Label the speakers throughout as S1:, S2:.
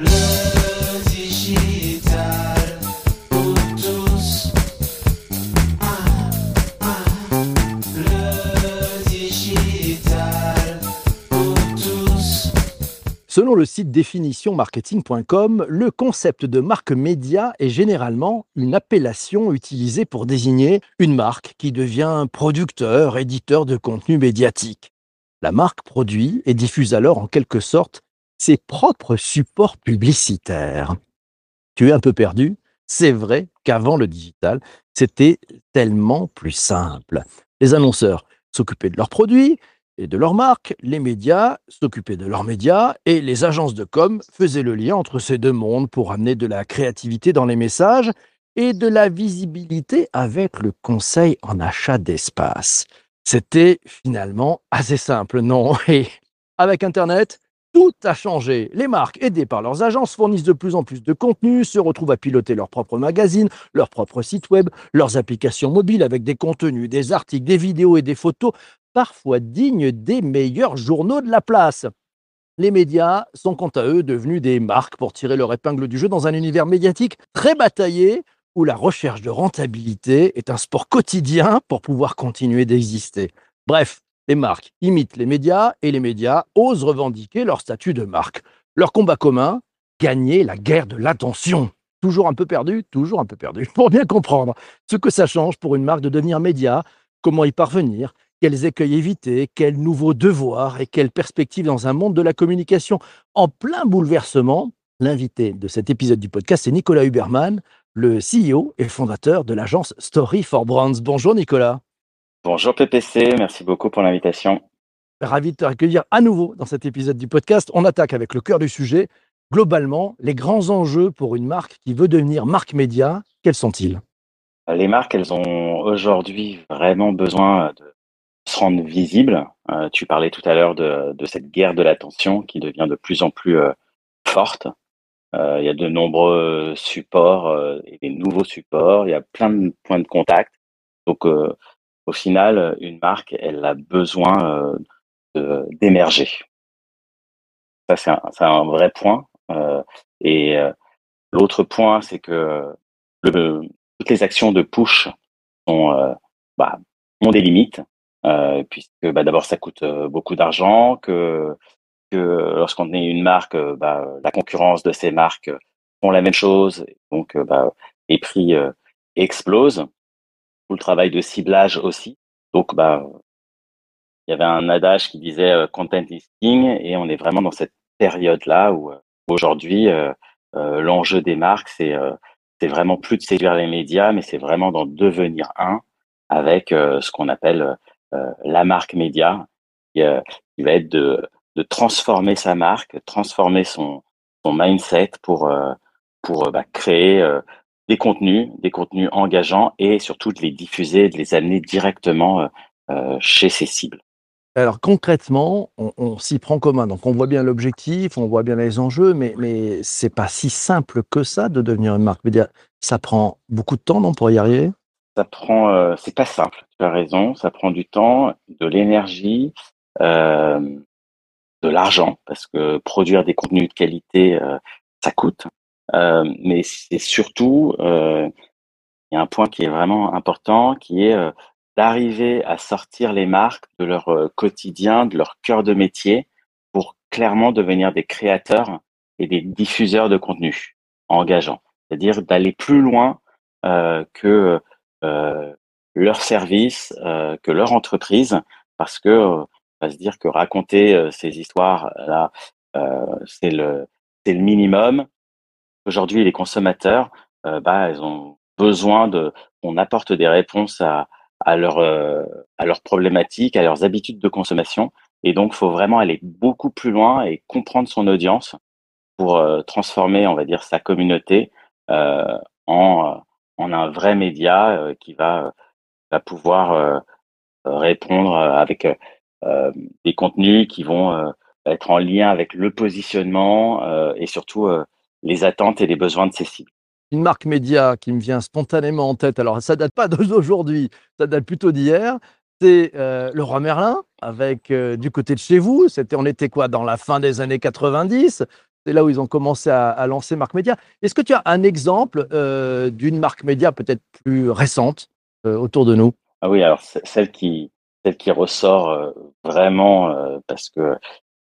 S1: Le digital pour tous. Ah, ah. Le digital pour tous.
S2: Selon le site définitionmarketing.com, le concept de marque média est généralement une appellation utilisée pour désigner une marque qui devient producteur, éditeur de contenu médiatique. La marque produit et diffuse alors en quelque sorte ses propres supports publicitaires. Tu es un peu perdu C'est vrai qu'avant le digital, c'était tellement plus simple. Les annonceurs s'occupaient de leurs produits, et de leur marque, les médias s'occupaient de leurs médias et les agences de com faisaient le lien entre ces deux mondes pour amener de la créativité dans les messages et de la visibilité avec le conseil en achat d'espace. C'était finalement assez simple, non? Et avec Internet, tout a changé. Les marques, aidées par leurs agences, fournissent de plus en plus de contenu, se retrouvent à piloter leur propre magazine, leur propre site web, leurs applications mobiles avec des contenus, des articles, des vidéos et des photos parfois dignes des meilleurs journaux de la place. Les médias sont quant à eux devenus des marques pour tirer leur épingle du jeu dans un univers médiatique très bataillé où la recherche de rentabilité est un sport quotidien pour pouvoir continuer d'exister. Bref, les marques imitent les médias et les médias osent revendiquer leur statut de marque. Leur combat commun, gagner la guerre de l'attention. Toujours un peu perdu, toujours un peu perdu. Pour bien comprendre ce que ça change pour une marque de devenir média, comment y parvenir, quels écueils éviter, quels nouveaux devoirs et quelles perspectives dans un monde de la communication en plein bouleversement. L'invité de cet épisode du podcast est Nicolas Huberman, le CEO et fondateur de l'agence Story for Brands. Bonjour Nicolas.
S3: Bonjour PPC, merci beaucoup pour l'invitation.
S2: Ravi de te accueillir à nouveau dans cet épisode du podcast. On attaque avec le cœur du sujet. Globalement, les grands enjeux pour une marque qui veut devenir marque média, quels sont-ils?
S3: Les marques, elles ont aujourd'hui vraiment besoin de se rendre visibles. Euh, tu parlais tout à l'heure de, de cette guerre de l'attention qui devient de plus en plus euh, forte. Euh, il y a de nombreux supports et des nouveaux supports. Il y a plein de points de contact. Donc, au final, une marque, elle a besoin euh, d'émerger. Ça, c'est un, vrai point. Euh, et euh, l'autre point, c'est que toutes les actions de push sont, euh, bah, ont des limites, euh, puisque bah, d'abord, ça coûte euh, beaucoup d'argent, que, lorsqu'on est une marque, euh, bah, la concurrence de ces marques font la même chose, donc euh, bah, les prix euh, explosent. Le travail de ciblage aussi. Donc, bah, il y avait un adage qui disait euh, content is king, et on est vraiment dans cette période-là où euh, aujourd'hui, euh, euh, l'enjeu des marques, c'est c'est vraiment plus de séduire les médias, mais c'est vraiment d'en devenir un avec ce qu'on appelle la marque média, qui, va être de, de transformer sa marque, transformer son, son mindset pour, pour bah, créer des contenus, des contenus engageants et surtout de les diffuser, de les amener directement euh, euh, chez ses cibles.
S2: Alors concrètement, on, on s'y prend commun. Donc on voit bien l'objectif, on voit bien les enjeux, mais, mais c'est pas si simple que ça de devenir une marque média. Ça prend beaucoup de temps, non, pour y arriver?
S3: Ça prend, euh, c'est pas simple. Tu as raison, ça prend du temps, de l'énergie, euh, de l'argent, parce que produire des contenus de qualité, euh, ça coûte. Euh, mais c'est surtout, euh, il y a un point qui est vraiment important, qui est euh, d'arriver à sortir les marques de leur quotidien, de leur cœur de métier, pour clairement devenir des créateurs et des diffuseurs de contenu engageants. C'est-à-dire d'aller plus loin euh, que euh, leur service, euh, que leur entreprise, parce que on va se dire que raconter ces histoires là, c'est le c'est le minimum. Aujourd'hui, les consommateurs, euh, bah, ils ont besoin de qu'on apporte des réponses à à leurs euh, à leurs problématiques, à leurs habitudes de consommation, et donc faut vraiment aller beaucoup plus loin et comprendre son audience pour euh, transformer, on va dire, sa communauté en, en un vrai média qui va, va pouvoir répondre avec des contenus qui vont être en lien avec le positionnement et surtout les attentes et les besoins de ses cibles.
S2: Une marque média qui me vient spontanément en tête, alors ça date pas d'aujourd'hui, ça date plutôt d'hier, c'est euh, le Roi Merlin, avec euh, du côté de chez vous, c'était, on était quoi, dans la fin des années 90, C'est là où ils ont commencé à, à lancer Marque Média. Est-ce que tu as un exemple euh, d'une marque média peut-être plus récente autour de nous?
S3: Ah oui, alors celle qui, celle qui ressort vraiment parce que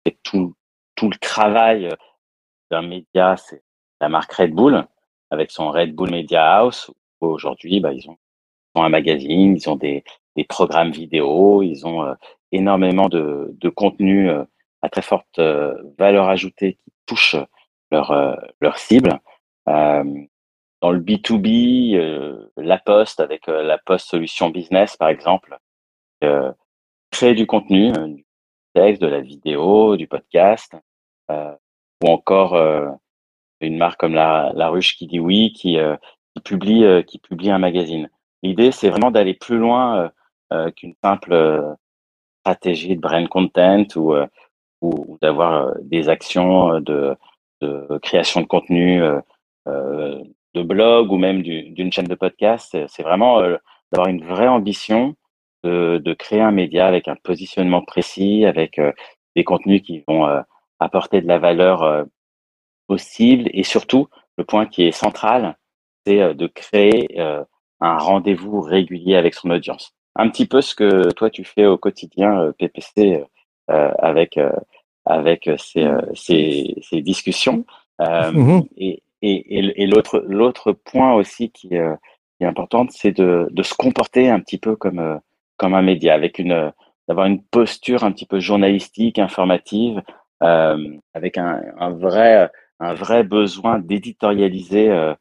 S3: c'est tout, tout le travail d'un média, c'est la marque Red Bull avec son Red Bull Media House. Aujourd'hui, bah, ils ont, un magazine, ils ont des, programmes vidéo, ils ont euh, énormément de, de contenu euh, à très forte euh, valeur ajoutée qui touche leur, leur cible. Dans le B2B, euh, La Poste avec La Poste Solution Business, par exemple, créer du contenu, du texte, de la vidéo, du podcast, ou encore euh, une marque comme la, Ruche qui dit oui, qui, euh, publie euh, qui publie un magazine. L'idée, c'est vraiment d'aller plus loin qu'une simple stratégie de brand content ou, ou, d'avoir des actions de, création de contenu, de blog ou même du- d'une chaîne de podcast. C'est vraiment d'avoir une vraie ambition de, de créer un média avec un positionnement précis, avec des contenus qui vont apporter de la valeur euh, possible et surtout, le point qui est central, c'est euh, de créer euh, un rendez-vous régulier avec son audience. Un petit peu ce que toi tu fais au quotidien, PPC, avec avec ces, ces, ces discussions.
S2: Mhm.
S3: et et, et, l'autre l'autre point aussi qui, qui est important, c'est de, de se comporter un petit peu comme comme un média, avec une d'avoir une posture un petit peu journalistique, informative, avec un, vrai un vrai besoin d'éditorialiser euh,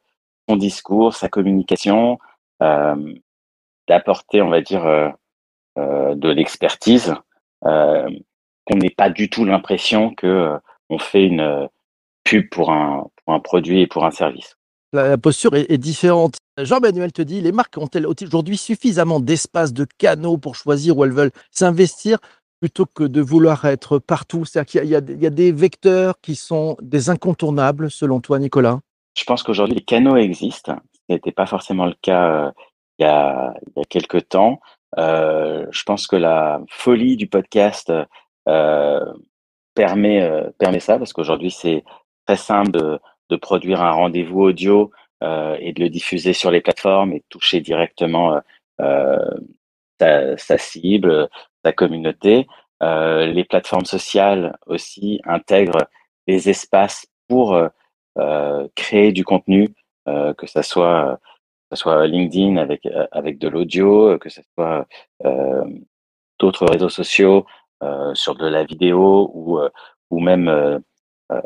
S3: son discours, sa communication, euh, d'apporter, on va dire, euh, euh, de l'expertise, euh, qu'on n'ait pas du tout l'impression que euh, on fait une euh, pub pour un, pour un produit et pour un service.
S2: La posture est, est différente. Jean-Manuel te dit, les marques ont-elles aujourd'hui suffisamment d'espace, de canaux pour choisir où elles veulent s'investir? Plutôt que de vouloir être partout C'est-à-dire qu'il y a, des- vecteurs qui sont des incontournables, selon toi, Nicolas?
S3: Je pense qu'aujourd'hui, les canaux existent. Ce n'était pas forcément le cas euh, il y a, il quelques temps. Euh, je pense que la folie du podcast euh, permet, permet ça, parce qu'aujourd'hui, c'est très simple de, de produire un rendez-vous audio et de le diffuser sur les plateformes et de toucher directement sa cible, sa communauté. Euh, les plateformes sociales aussi intègrent des espaces pour euh, euh, créer du contenu, que ça soit que ce soit LinkedIn avec avec de l'audio, que ce soit euh, d'autres réseaux sociaux euh, sur de la vidéo ou euh, ou même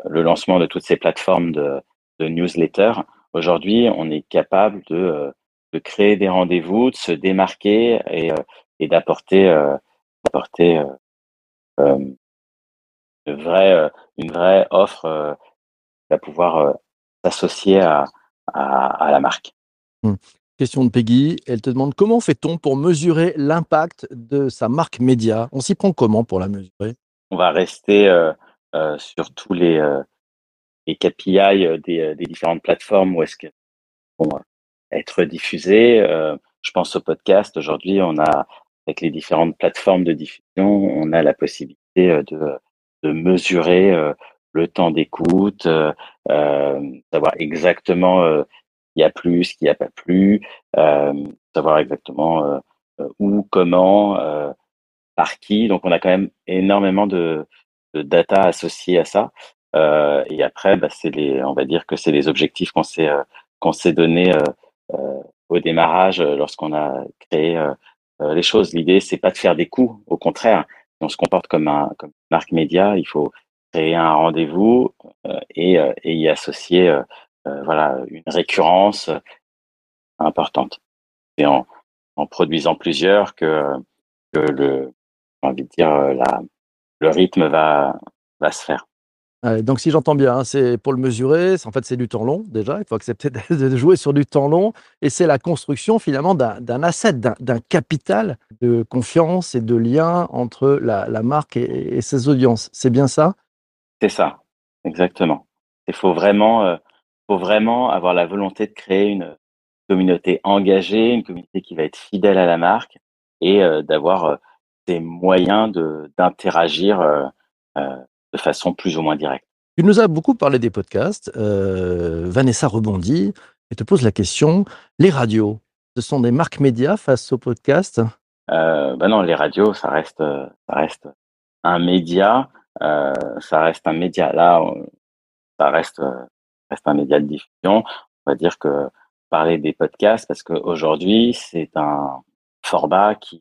S3: le lancement de toutes ces plateformes de, de newsletter. Aujourd'hui, on est capable de de créer des rendez-vous, de se démarquer et et d'apporter d'apporter euh, euh, vraie, euh, une vraie offre qui va pouvoir s'associer à, à, à la marque.
S2: Hmm. Question de Peggy, elle te demande comment fait-on pour mesurer l'impact de sa marque média? On s'y prend comment pour la mesurer?
S3: On va rester euh, euh, sur tous les, euh, les KPI des, des différentes plateformes où est-ce qu'elles vont être diffusées. Je pense au podcast. Aujourd'hui, on a, avec les différentes plateformes de diffusion, on a la possibilité euh, de, de mesurer euh, le temps d'écoute, euh, euh, savoir exactement euh, il y a plus, qu'il n'y a pas plus, euh, savoir exactement euh, euh, où, comment, euh, par qui. Donc, on a quand même énormément de, de data associée à ça. Euh, et après, bah, c'est les, on va dire que c'est les objectifs qu'on s'est euh, qu'on s'est donné euh, euh, au démarrage euh, lorsqu'on a créé euh, euh, les choses. L'idée, c'est pas de faire des coups. Au contraire, on se comporte comme un comme marque média, il faut créer un rendez-vous euh, et, euh, et y associer euh, euh, voilà une récurrence euh, importante. Et en, en produisant plusieurs que que le j'ai envie de dire euh, la le rythme va va se faire.
S2: Donc, si j'entends bien, hein, c'est pour le mesurer, en fait, c'est du temps long déjà. Il faut accepter de, jouer sur du temps long. Et c'est la construction finalement d'un asset, d'un capital de confiance et de lien entre la, marque et, ses audiences. C'est bien ça?
S3: C'est ça, exactement. Il faut vraiment, euh, faut vraiment avoir la volonté de créer une communauté engagée, une communauté qui va être fidèle à la marque et euh, d'avoir euh, des moyens d'interagir euh, de façon plus ou moins directe.
S2: Tu nous as beaucoup parlé des podcasts. Euh, Vanessa rebondit et te pose la question les radios, ce sont des marques médias face aux podcasts?
S3: Euh, bah non, les radios, ça reste, ça reste un média. euh, ça reste un média. Là, on- ça reste, reste un média de diffusion. On va dire que parler des podcasts, parce qu'aujourd'hui, c'est un format qui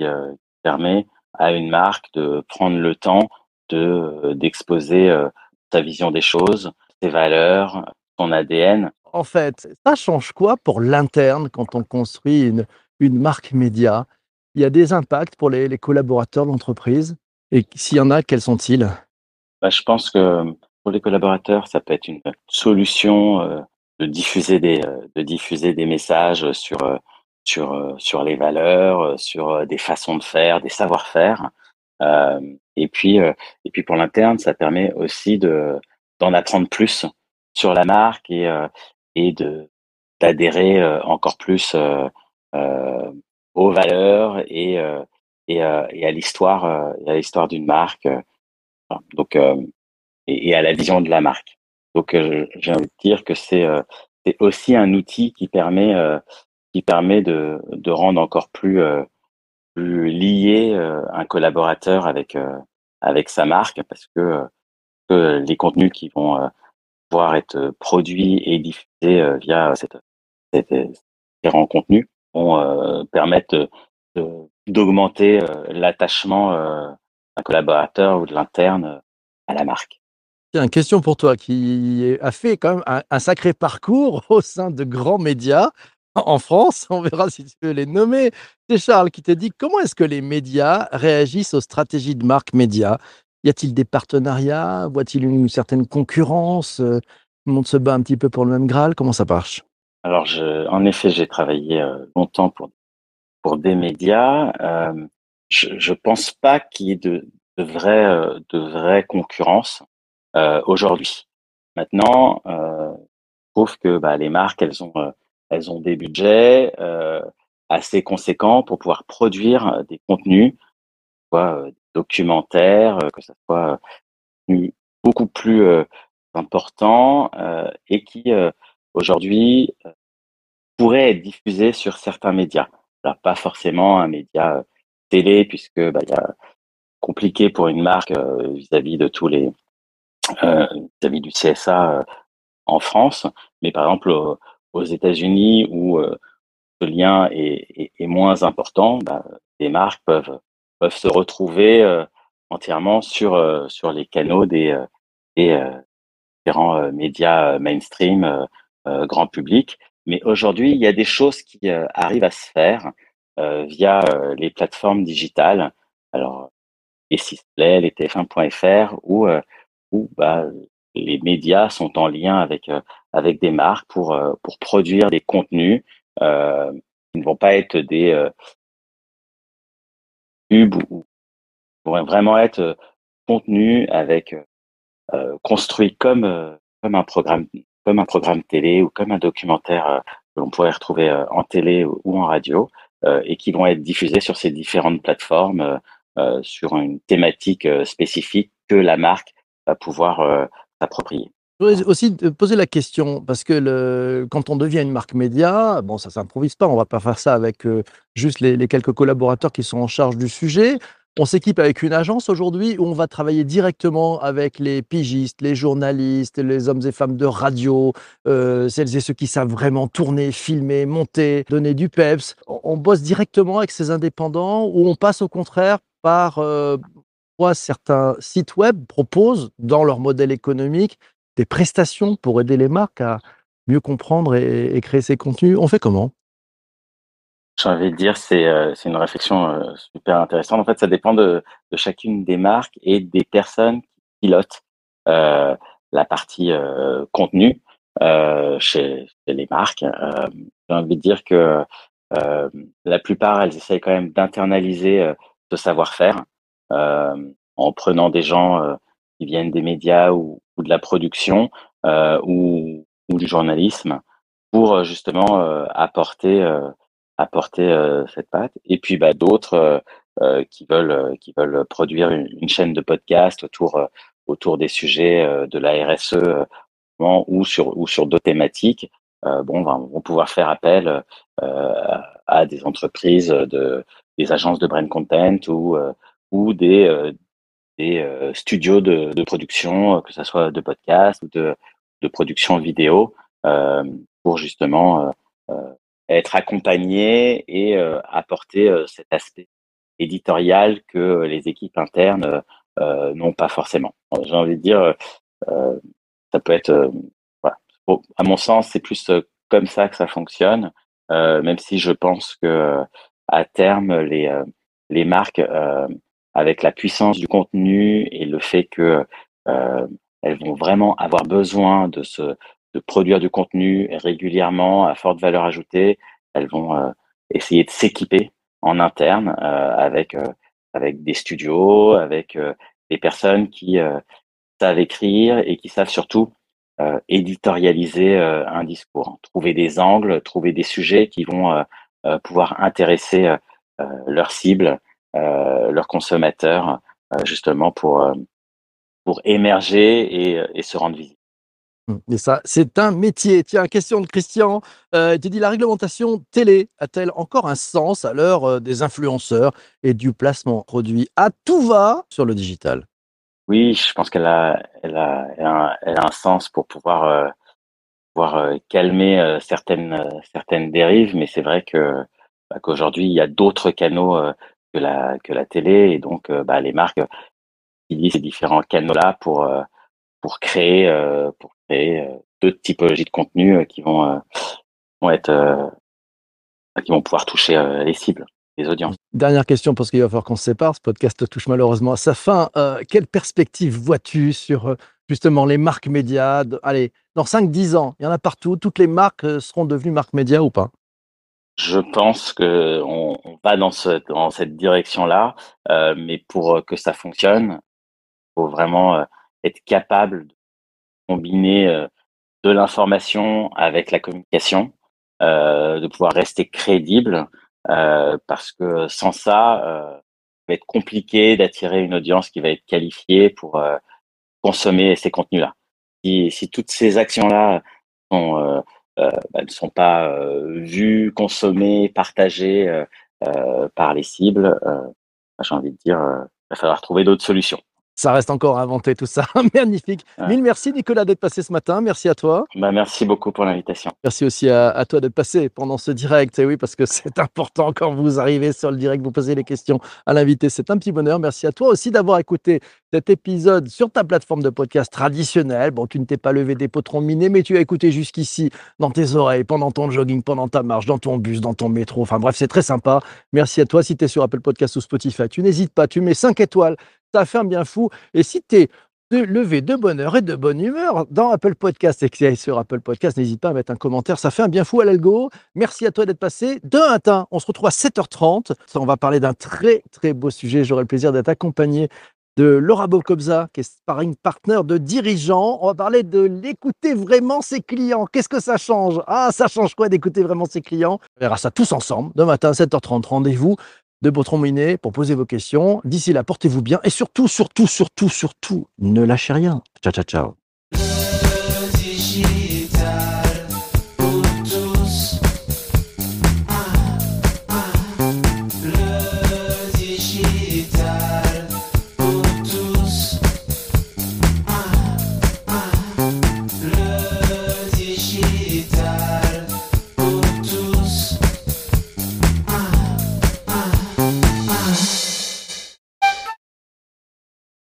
S3: permet à une marque de prendre le temps de euh, d'exposer euh, sa vision des choses, ses valeurs, son ADN.
S2: En fait, ça change quoi pour l'interne quand on construit une, une marque média? Il y a des impacts pour les, les collaborateurs de l'entreprise Et s'il y en a, quels sont-ils?
S3: Bah, je pense que pour les collaborateurs, ça peut être une solution euh, de diffuser des euh, de diffuser des messages sur euh, sur euh, sur les valeurs, euh, sur euh, des façons de faire, des savoir-faire. Et puis euh, et puis pour l'interne, ça permet aussi de d'en apprendre plus sur la marque et euh, et de d'adhérer euh, encore plus aux valeurs et et, et à l'histoire à l'histoire d'une marque. Donc et, à la vision de la marque. Donc, j'ai envie de dire que c'est aussi un outil qui permet qui permet de, de rendre encore plus plus lié euh, un collaborateur avec euh, avec sa marque parce que, euh, les contenus qui vont pouvoir être produits et diffusés via cette, ces différents contenus vont permettre d'augmenter l'attachement d'un collaborateur ou de l'interne à la marque.
S2: Tiens, question pour toi qui a fait quand même un sacré parcours au sein de grands médias en France. On verra si tu veux les nommer. C'est Charles qui te dit comment est-ce que les médias réagissent aux stratégies de marque média? Y a-t-il des partenariats? Voit-il une certaine concurrence? Euh, Tout le monde se bat un petit peu pour le même Graal? Comment ça marche?
S3: Alors, en effet, j'ai travaillé euh, longtemps pour pour des médias. Euh, je, je pense pas qu'il y ait de de vraie euh, de vraie concurrence euh, aujourd'hui. Maintenant, euh, je trouve que bah, les marques, elles ont euh, elles ont des budgets euh, assez conséquents pour pouvoir produire euh, des contenus, soit documentaires, que ce soit euh, beaucoup plus euh, importants euh, et qui aujourd'hui pourraient être diffusés sur certains médias. Alors pas forcément un média télé puisque bah, y a compliqué pour une marque vis-à-vis de tous les vis-à-vis du CSA en France, mais par exemple aux États-Unis où euh, ce lien est, moins important, bah, les marques peuvent peuvent se retrouver euh, entièrement sur euh, sur les canaux des des différents médias mainstream grand public. Mais aujourd'hui, il y a des choses qui arrivent à se faire via les plateformes digitales. Alors les Sisplay, les TF1.fr, où où bah, les médias sont en lien avec euh, avec des marques pour euh, pour produire des contenus euh, qui ne vont pas être des euh, pubs ou vont vraiment être euh, contenus avec euh, construits comme comme un programme comme un programme télé ou comme un documentaire que l'on pourrait retrouver en télé ou, en radio et qui vont être diffusés sur ces différentes plateformes sur une thématique spécifique que la marque va pouvoir s'approprier.
S2: Je voudrais aussi poser la question, parce que quand on devient une marque média, bon, ça s'improvise pas, on va pas faire ça avec euh, juste les, quelques collaborateurs qui sont en charge du sujet. On s'équipe avec une agence aujourd'hui où on va travailler directement avec les pigistes, les journalistes, les hommes et femmes de radio, euh, celles et ceux qui savent vraiment tourner, filmer, monter, donner du peps. On, bosse directement avec ces indépendants ou on passe au contraire par euh, certains sites web proposent dans leur modèle économique des prestations pour aider les marques à mieux comprendre et, créer ces contenus. On fait comment?
S3: J'ai envie de dire, c'est euh, une réflexion euh, super intéressante. En fait, ça dépend de, chacune des marques et des personnes qui pilotent euh, la partie contenu chez, chez les marques. J'ai envie de dire que la plupart, elles essayent quand même d'internaliser ce savoir-faire en prenant des gens euh, qui viennent des médias ou, ou de la production euh, ou, ou du journalisme pour euh, justement euh, apporter euh, apporter euh, cette patte. Et puis bah, d'autres euh, euh, qui veulent euh, qui veulent produire une, chaîne de podcast autour euh, autour des sujets euh, de la RSE euh, ou sur ou sur d'autres thématiques, euh, bon, ben, vont pouvoir faire appel euh, à des entreprises, de, des agences de brand content ou ou des des studios de, de production, que ce soit de podcast ou de de production vidéo, pour justement être accompagné et apporter cet aspect éditorial que les équipes internes euh, n'ont pas forcément. J'ai envie de dire, euh, ça peut être, euh, voilà. à mon sens, c'est plus comme ça que ça fonctionne, même si je pense que à terme, les, les marques, avec la puissance du contenu et le fait que elles vont vraiment avoir besoin de se de produire du contenu régulièrement à forte valeur ajoutée. Elles vont essayer de s'équiper en interne avec avec des studios, avec euh, des personnes qui euh, savent écrire et qui savent surtout euh, éditorialiser un discours, trouver des angles, trouver des sujets qui vont pouvoir intéresser leurs cibles, leurs consommateurs, justement pour pour émerger et, et se rendre visible.
S2: Mmh. Et ça, c'est un métier. Tiens, question de Christian. Euh, tu dis la réglementation télé a-t-elle encore un sens à l'heure euh, des influenceurs et du placement produit? À tout va sur le digital
S3: Oui, je pense qu'elle a, elle a, elle a, un, sens pour pouvoir, euh, pouvoir euh, calmer euh, certaines, euh, certaines dérives, mais c'est vrai que bah, qu'aujourd'hui il y a d'autres canaux que la que la télé et donc bah, les marques utilisent ces différents canaux-là pour pour créer pour créer euh, deux typologies de contenus euh, qui vont, euh, vont être qui vont pouvoir toucher les cibles, les audiences.
S2: Dernière question, parce qu'il va falloir qu'on se sépare. Ce podcast touche malheureusement à sa fin. Euh, quelle perspective vois-tu sur justement les marques médias Allez, dans 5-10 ans, il y en a partout. Toutes les marques seront devenues marques médias ou pas?
S3: Je pense qu'on on va dans, ce, dans cette direction-là, euh, mais pour que ça fonctionne, il faut vraiment être capable de combiner euh, de l'information avec la communication, euh, de pouvoir rester crédible, euh, parce que sans ça, ça va être compliqué d'attirer une audience qui va être qualifiée pour consommer ces contenus-là. Si, toutes ces actions-là sont, bah, ne sont pas vues, consommées, partagées par les cibles, j'ai envie de dire, il va falloir trouver d'autres solutions.
S2: Ça reste encore à inventer tout ça. Magnifique. Ouais. Mille merci Nicolas d'être passé ce matin. Merci à toi.
S3: Bah, merci beaucoup pour l'invitation.
S2: Merci aussi à, à toi d'être passé pendant ce direct. Et oui, parce que c'est important quand vous arrivez sur le direct, vous posez les questions à l'invité. C'est un petit bonheur. Merci à toi aussi d'avoir écouté cet épisode sur ta plateforme de podcast traditionnelle. Bon, tu ne t'es pas levé des potrons minés, mais tu as écouté jusqu'ici dans tes oreilles, pendant ton jogging, pendant ta marche, dans ton bus, dans ton métro. Enfin bref, c'est très sympa. Merci à toi. Si tu es sur Apple Podcast ou Spotify, tu n'hésites pas, tu mets 5 étoiles ça fait un bien fou. Et si tu es de lever de bonne heure et de bonne humeur dans Apple Podcast et que tu sur Apple Podcast, n'hésite pas à mettre un commentaire. Ça fait un bien fou à l'algo. Merci à toi d'être passé. De un on se retrouve à 7h30. On va parler d'un très, très beau sujet. J'aurai le plaisir d'être accompagné de Laura Bokobza, qui est sparring partner de dirigeants. On va parler de l'écouter vraiment ses clients. Qu'est-ce que ça change? Ah, ça change quoi d'écouter vraiment ses clients? On verra ça tous ensemble. Demain matin, 7h30, rendez-vous de Botron Miné pour poser vos questions. D'ici là, portez-vous bien et surtout, surtout, surtout, surtout, ne lâchez rien. Ciao, ciao, ciao.